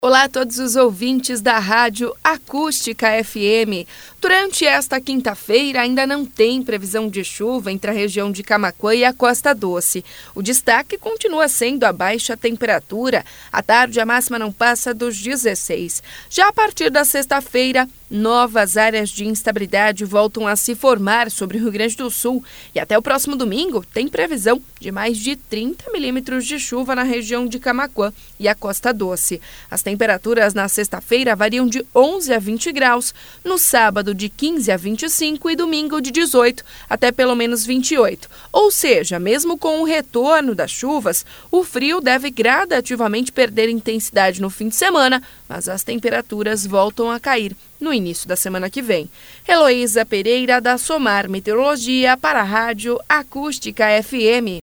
Olá a todos os ouvintes da Rádio Acústica FM. Durante esta quinta-feira ainda não tem previsão de chuva entre a região de Camacuã e a Costa Doce. O destaque continua sendo a baixa temperatura. À tarde a máxima não passa dos 16. Já a partir da sexta-feira, novas áreas de instabilidade voltam a se formar sobre o Rio Grande do Sul e até o próximo domingo tem previsão de mais de 30 milímetros de chuva na região de Camacuã e a Costa Doce. As temperaturas na sexta-feira variam de 11 a 20 graus, no sábado de 15 a 25 e domingo de 18 até pelo menos 28. Ou seja, mesmo com o retorno das chuvas, o frio deve gradativamente perder intensidade no fim de semana, mas as temperaturas voltam a cair no início da semana que vem. Heloísa Pereira, da Somar Meteorologia, para a Rádio Acústica FM.